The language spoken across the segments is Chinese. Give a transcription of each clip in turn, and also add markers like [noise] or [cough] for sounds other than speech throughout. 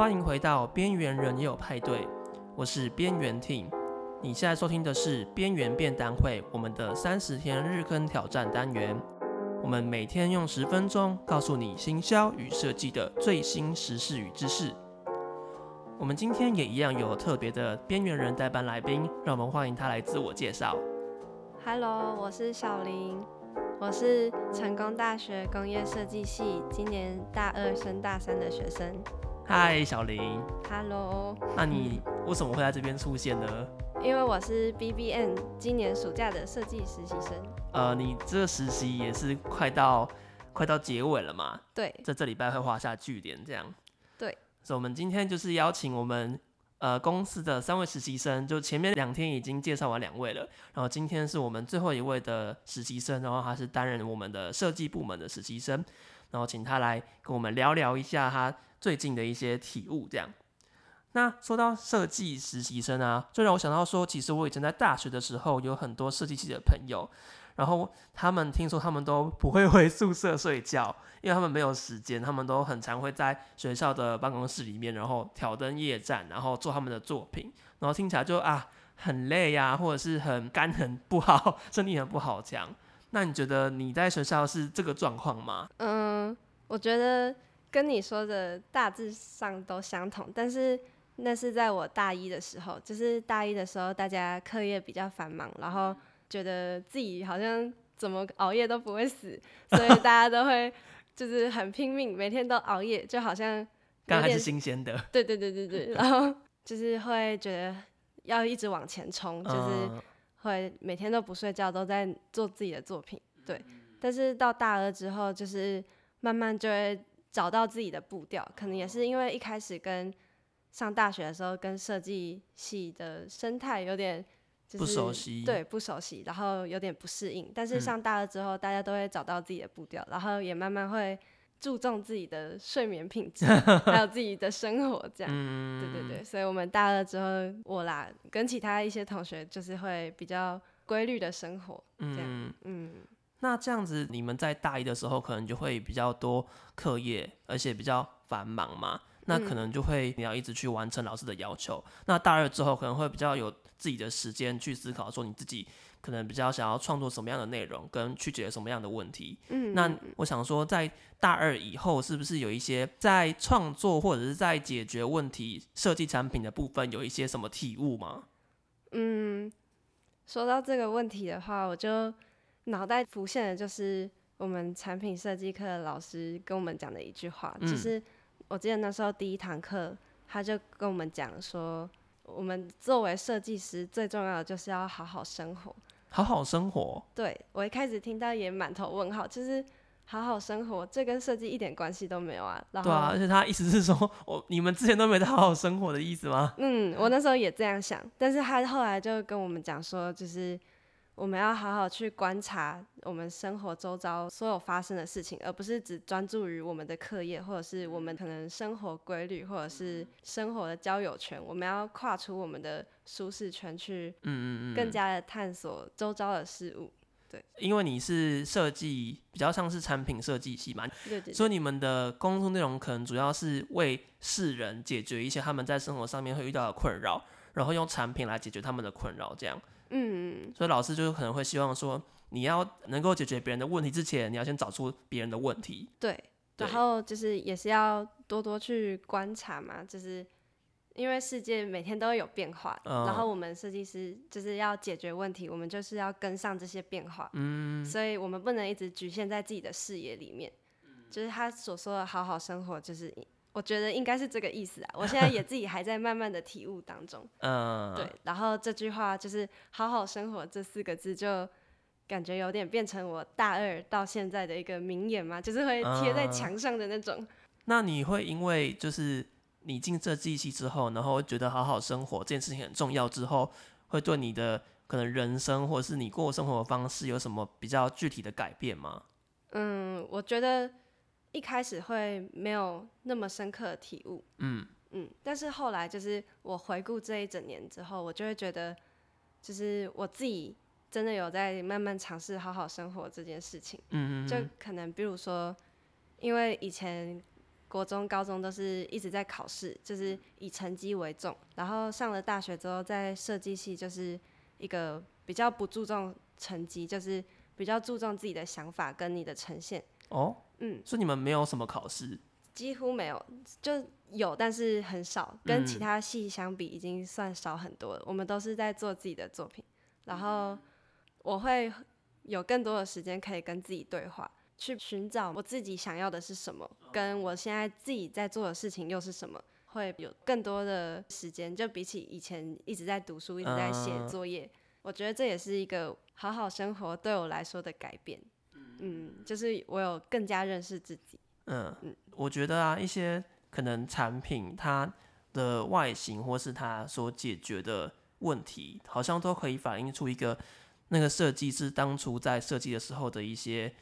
欢迎回到边缘人也有派对，我是边缘 Tim。你现在收听的是边缘便当会，我们的三十天日更挑战单元。我们每天用十分钟告诉你行销与设计的最新时事与知识。我们今天也一样有特别的边缘人代班来宾，让我们欢迎他来自我介绍。Hello，我是小林，我是成功大学工业设计系今年大二升大三的学生。嗨，小林。Hello。那你为什么会在这边出现呢？因为我是 BBN 今年暑假的设计实习生。呃，你这个实习也是快到快到结尾了嘛？对，在这礼拜会画下句点，这样。对，所以我们今天就是邀请我们呃公司的三位实习生，就前面两天已经介绍完两位了，然后今天是我们最后一位的实习生，然后他是担任我们的设计部门的实习生，然后请他来跟我们聊聊一下他最近的一些体悟，这样。那说到设计实习生啊，就让我想到说，其实我以前在大学的时候有很多设计系的朋友。然后他们听说他们都不会回宿舍睡觉，因为他们没有时间，他们都很常会在学校的办公室里面，然后挑灯夜战，然后做他们的作品，然后听起来就啊很累呀，或者是很肝很不好，身体很不好这样。那你觉得你在学校是这个状况吗？嗯，我觉得跟你说的大致上都相同，但是那是在我大一的时候，就是大一的时候大家课业比较繁忙，然后。觉得自己好像怎么熬夜都不会死，所以大家都会 [laughs] 就是很拼命，每天都熬夜，就好像刚还是新鲜的。对对对对对，[laughs] 然后就是会觉得要一直往前冲，就是会每天都不睡觉，都在做自己的作品。对，但是到大二之后，就是慢慢就会找到自己的步调，可能也是因为一开始跟上大学的时候跟设计系的生态有点。就是、不熟悉，对，不熟悉，然后有点不适应。但是上大二之后，大家都会找到自己的步调，嗯、然后也慢慢会注重自己的睡眠品质，还有自己的生活，这样。嗯、对对对，所以我们大二之后，我啦跟其他一些同学就是会比较规律的生活，这样。嗯，嗯，那这样子，你们在大一的时候可能就会比较多课业，而且比较繁忙嘛？那可能就会你要一直去完成老师的要求。嗯、那大二之后可能会比较有。自己的时间去思考，说你自己可能比较想要创作什么样的内容，跟去解决什么样的问题。嗯，那我想说，在大二以后，是不是有一些在创作或者是在解决问题、设计产品的部分，有一些什么体悟吗？嗯，说到这个问题的话，我就脑袋浮现的就是我们产品设计课老师跟我们讲的一句话，就、嗯、是我记得那时候第一堂课，他就跟我们讲说。我们作为设计师，最重要的就是要好好生活。好好生活。对，我一开始听到也满头问号，就是好好生活，这跟设计一点关系都没有啊。然后，对啊，而且他意思是说，我你们之前都没得好好生活的意思吗？嗯，我那时候也这样想，但是他后来就跟我们讲说，就是。我们要好好去观察我们生活周遭所有发生的事情，而不是只专注于我们的课业，或者是我们可能生活规律，或者是生活的交友圈。我们要跨出我们的舒适圈，去更加的探索周遭的事物。对，因为你是设计，比较像是产品设计系嘛，对对对，所以你们的工作内容可能主要是为世人解决一些他们在生活上面会遇到的困扰，然后用产品来解决他们的困扰，这样。嗯，所以老师就可能会希望说，你要能够解决别人的问题之前，你要先找出别人的问题。对，对，然后就是也是要多多去观察嘛，就是因为世界每天都有变化，嗯，然后我们设计师就是要解决问题，我们就是要跟上这些变化。嗯，所以我们不能一直局限在自己的视野里面。就是他所说的好好生活，就是。我觉得应该是这个意思啊！我现在也 [laughs] 自己还在慢慢的体悟当中。嗯，对。然后这句话就是“好好生活”这四个字，就感觉有点变成我大二到现在的一个名言嘛，就是会贴在墙上的那种。嗯。[laughs] 那你会因为就是你进这季系之后，然后觉得好好生活这件事情很重要之后，会对你的可能人生或者是你过生活的方式有什么比较具体的改变吗？嗯，我觉得。一开始会没有那么深刻的体悟，嗯嗯，但是后来就是我回顾这一整年之后，我就会觉得，就是我自己真的有在慢慢尝试好好生活这件事情，嗯嗯，就可能比如说，因为以前国中、高中都是一直在考试，就是以成绩为重。然后上了大学之后，在设计系就是一个比较不注重成绩，就是比较注重自己的想法跟你的呈现。哦，嗯，所以你们没有什么考试？几乎没有，就有，但是很少，跟其他系相比已经算少很多了。嗯、我们都是在做自己的作品，然后我会有更多的时间可以跟自己对话。去寻找我自己想要的是什么，跟我现在自己在做的事情又是什么，会有更多的时间。就比起以前一直在读书、一直在写作业，我觉得这也是一个好好生活对我来说的改变。嗯，就是我有更加认识自己。嗯嗯，我觉得啊，一些可能产品它的外形或是它所解决的问题，好像都可以反映出一个那个设计师当初在设计的时候的一些。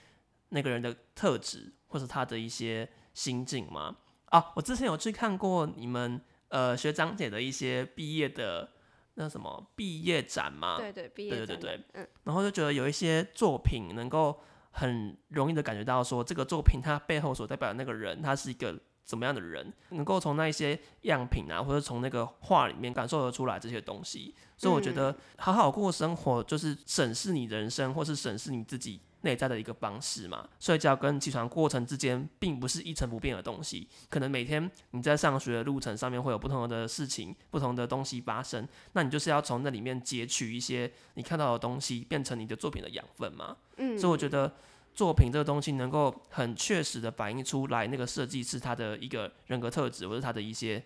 那个人的特质，或者他的一些心境吗？啊，我之前有去看过你们呃学长姐的一些毕业的那什么毕业展嘛？对对，毕业展。对对对，嗯。然后就觉得有一些作品能够很容易的感觉到说，这个作品它背后所代表的那个人，他是一个怎么样的人，能够从那一些样品啊，或者从那个画里面感受得出来这些东西。所以我觉得好好过生活，就是审视你人生，或是审视你自己。内在的一个方式嘛，睡觉跟起床过程之间并不是一成不变的东西，可能每天你在上学的路程上面会有不同的事情、不同的东西发生，那你就是要从那里面截取一些你看到的东西，变成你的作品的养分嘛。嗯，所以我觉得作品这个东西能够很确实的反映出来那个设计师他的一个人格特质，或者他的一些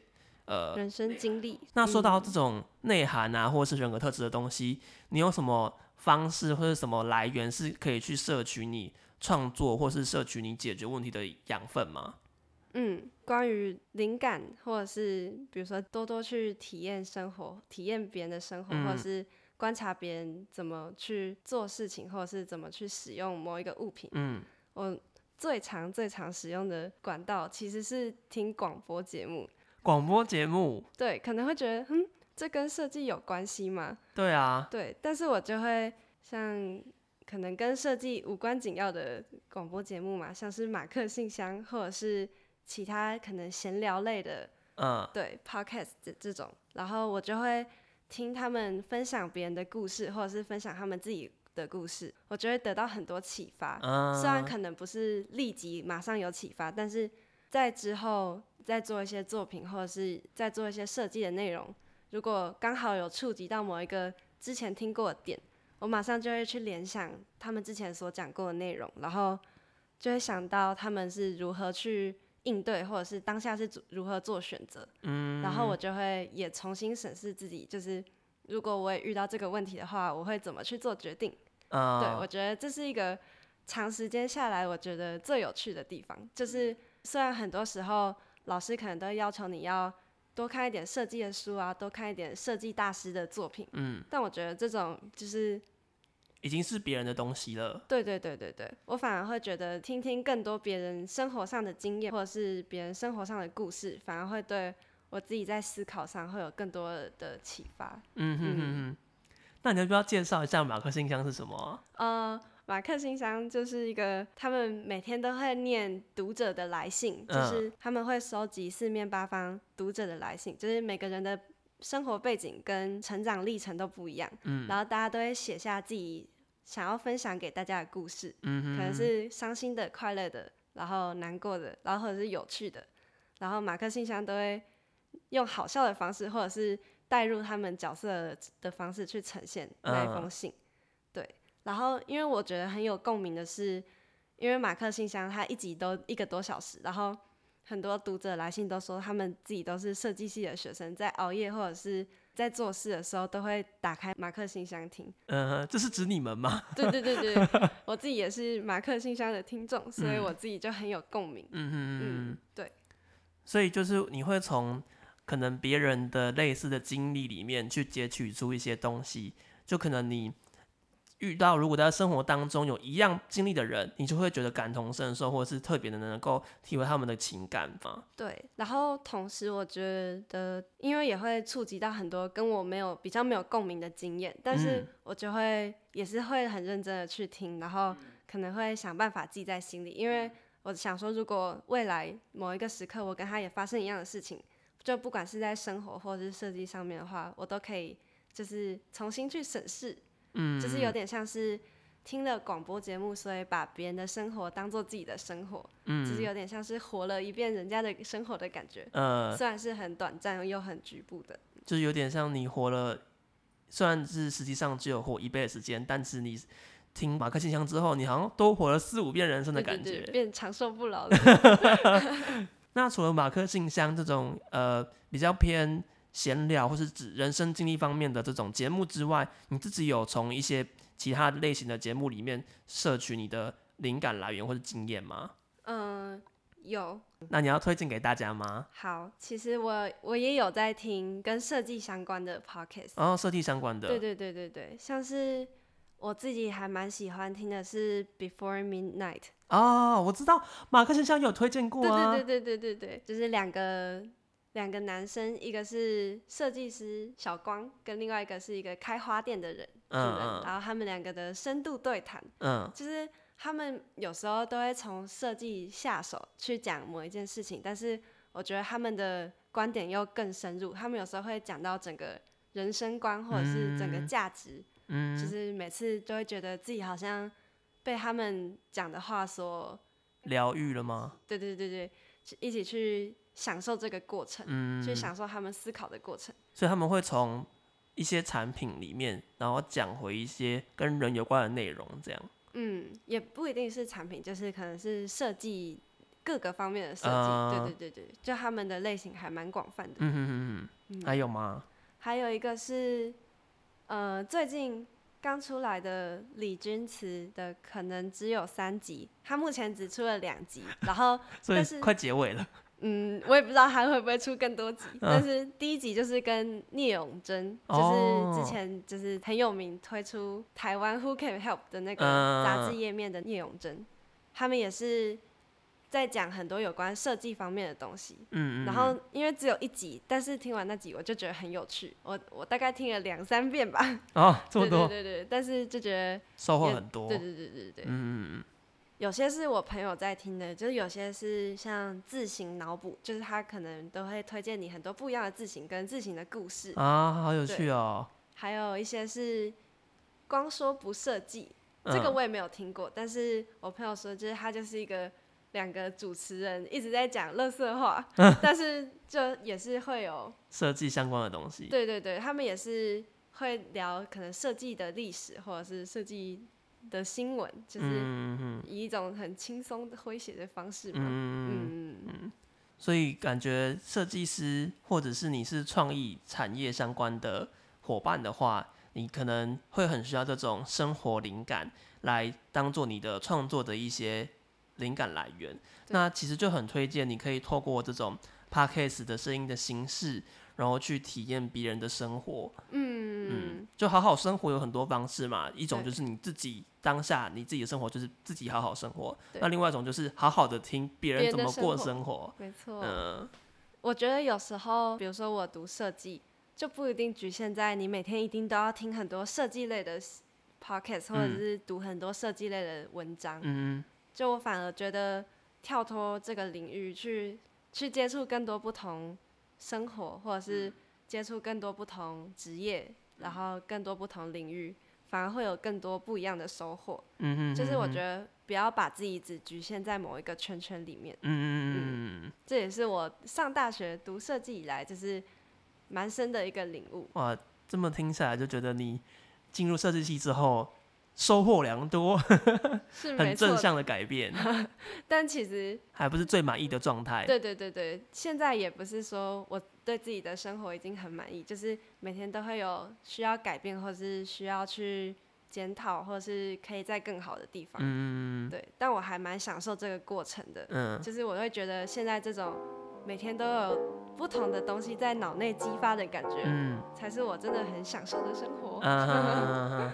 呃人生经历。那说到这种内涵啊，或者是人格特质的东西，你有什么方式或者什么来源是可以去摄取你创作，或是摄取你解决问题的养分吗？嗯，关于灵感，或者是比如说多多去体验生活，体验别人的生活，嗯、或者是观察别人怎么去做事情，或者是怎么去使用某一个物品。嗯，我最常最常使用的管道其实是听广播节目。广播节目？对，可能会觉得，嗯。这跟设计有关系吗？对啊，对，但是我就会像可能跟设计无关紧要的广播节目嘛，像是马克信箱或者是其他可能闲聊类的，嗯，对，podcast 这这种，然后我就会听他们分享别人的故事，或者是分享他们自己的故事，我就会得到很多启发。嗯，虽然可能不是立即马上有启发，但是在之后再做一些作品，或者是再做一些设计的内容。如果刚好有触及到某一个之前听过的点，我马上就会去联想他们之前所讲过的内容，然后就会想到他们是如何去应对，或者是当下是如何做选择。嗯，然后我就会也重新审视自己，就是如果我也遇到这个问题的话，我会怎么去做决定？哦，对，我觉得这是一个长时间下来我觉得最有趣的地方，就是虽然很多时候老师可能都要求你要。多看一点设计的书啊，多看一点设计大师的作品。嗯，但我觉得这种就是已经是别人的东西了。对对对对对，我反而会觉得听听更多别人生活上的经验，或者是别人生活上的故事，反而会对我自己在思考上会有更多的启发。嗯哼哼哼，那你要不要介绍一下马克信箱是什么啊？呃。马克信箱就是一个，他们每天都会念读者的来信，就是他们会收集四面八方读者的来信，就是每个人的生活背景跟成长历程都不一样，嗯，然后大家都会写下自己想要分享给大家的故事，嗯哼，可能是伤心的、快乐的，然后难过的，然后或者是有趣的，然后马克信箱都会用好笑的方式，或者是带入他们角色的方式去呈现那一封信。然后，因为我觉得很有共鸣的是，因为马克信箱它一集都一个多小时，然后很多读者来信都说他们自己都是设计系的学生，在熬夜或者是在做事的时候都会打开马克信箱听。嗯，这是指你们吗？[laughs] 对对对对，[laughs] 我自己也是马克信箱的听众，所以我自己就很有共鸣。嗯嗯嗯，对。所以就是你会从可能别人的类似的经历里面去截取出一些东西，就可能你。遇到如果在生活当中有一样经历的人，你就会觉得感同身受，或者是特别的能够体会他们的情感吗？对，然后同时我觉得，因为也会触及到很多跟我没有比较没有共鸣的经验，但是我就会也是会很认真的去听，然后可能会想办法记在心里，因为我想说，如果未来某一个时刻我跟他也发生一样的事情，就不管是在生活或者是设计上面的话，我都可以就是重新去审视，嗯，就是有点像是听了广播节目，所以把别人的生活当做自己的生活，嗯，就是有点像是活了一遍人家的生活的感觉，呃，虽然是很短暂又很局部的，就是有点像你活了，虽然是实际上只有活一倍的时间，但是你。听马克信箱之后，你好像多活了四五遍人生的感觉，对对对，变长寿不老 [laughs] 了。[laughs] 那除了马克信箱这种呃比较偏闲聊或是指人生经历方面的这种节目之外，你自己有从一些其他类型的节目里面摄取你的灵感来源或者经验吗？嗯、呃，有。那你要推荐给大家吗？好，其实我我也有在听跟设计相关的 podcast。哦，设计相关的。对对对对对，像是。我自己还蛮喜欢听的是 Before Midnight 哦，我知道马克先生有推荐过啊，对对对对对对，就是两个两个男生，一个是设计师小光，跟另外一个是一个开花店的人，嗯嗯，然后他们两个的深度对谈，嗯，就是他们有时候都会从设计下手去讲某一件事情，但是我觉得他们的观点又更深入，他们有时候会讲到整个人生观或者是整个价值。嗯嗯，就是每次都会觉得自己好像被他们讲的话所疗愈了吗？对对对对，一起去享受这个过程，嗯，去享受他们思考的过程。所以他们会从一些产品里面，然后讲回一些跟人有关的内容，这样。嗯，也不一定是产品，就是可能是设计各个方面的设计。呃、对对对对，就他们的类型还蛮广泛的。嗯哼哼哼，还有吗？还有一个是。呃，最近刚出来的李君慈的可能只有三集，他目前只出了两集，然后 [laughs] 但是快结尾了。嗯，我也不知道他会不会出更多集，嗯、但是第一集就是跟聂永真，就是之前就是很有名推出台湾 Who Can Help 的那个杂志页面的聂永真，他们也是。在讲很多有关设计方面的东西，嗯，嗯，然后因为只有一集，但是听完那集我就觉得很有趣，我我大概听了两三遍吧。哦，这么多。对对对，但是就觉得收获很多。对对对对对。嗯嗯嗯。有些是我朋友在听的，就是有些是像自行脑补，就是他可能都会推荐你很多不一样的字型跟字型的故事。啊，好有趣哦。还有一些是光说不设计，这个我也没有听过，嗯，但是我朋友说，就是他就是一个。两个主持人一直在讲乐色话，[laughs] 但是就也是会有 [laughs] 设计相关的东西。对对对，他们也是会聊可能设计的历史或者是设计的新闻，就是以一种很轻松的诙谐的方式嘛。嗯嗯。所以感觉设计师或者是你是创意产业相关的伙伴的话，你可能会很需要这种生活灵感来当做你的创作的一些。灵感来源，那其实就很推荐你可以透过这种 podcast 的声音的形式，然后去体验别人的生活。嗯嗯，就好好生活有很多方式嘛，一种就是你自己当下你自己的生活就是自己好好生活，那另外一种就是好好的听别人怎么过生活。没错，嗯，我觉得有时候，比如说我读设计，就不一定局限在你每天一定都要听很多设计类的 podcast，或者是读很多设计类的文章。嗯。就我反而觉得跳脱这个领域去去接触更多不同生活，或者是接触更多不同职业，然后更多不同领域，反而会有更多不一样的收获。嗯哼，就是我觉得不要把自己只局限在某一个圈圈里面。嗯嗯嗯，这也是我上大学读设计以来就是蛮深的一个领悟。哇，这么听起来就觉得你进入设计系之后。收获良多，[laughs] 是很正向的改变。[laughs] 但其实还不是最满意的状态。对对对对，现在也不是说我对自己的生活已经很满意，就是每天都会有需要改变，或是需要去检讨，或是可以在更好的地方。嗯，对，但我还蛮享受这个过程的。嗯，就是我会觉得现在这种每天都有不同的东西在脑内激发的感觉，嗯，才是我真的很享受的生活。嗯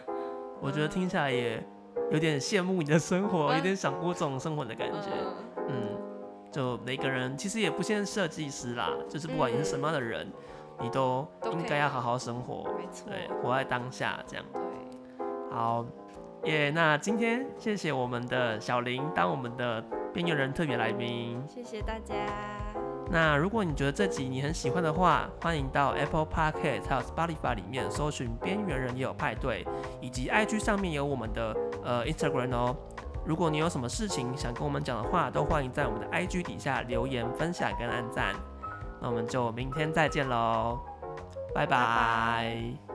我觉得听起来也有点羡慕你的生活，有点想过这种生活的感觉。嗯，就每个人其实也不限设计师啦，就是不管你是什么样的人，你都应该要好好生活。对，活在当下这样。对，好，耶。那今天谢谢我们的小林当我们的边缘人特别来宾。谢谢大家。那如果你觉得这集你很喜欢的话，欢迎到 Apple Podcast 还有 Spotify 里面搜寻“边缘人也有派对”，以及 IG 上面有我们的呃 Instagram 哦。如果你有什么事情想跟我们讲的话，都欢迎在我们的 IG 底下留言分享跟按赞。那我们就明天再见喽，拜拜。拜拜。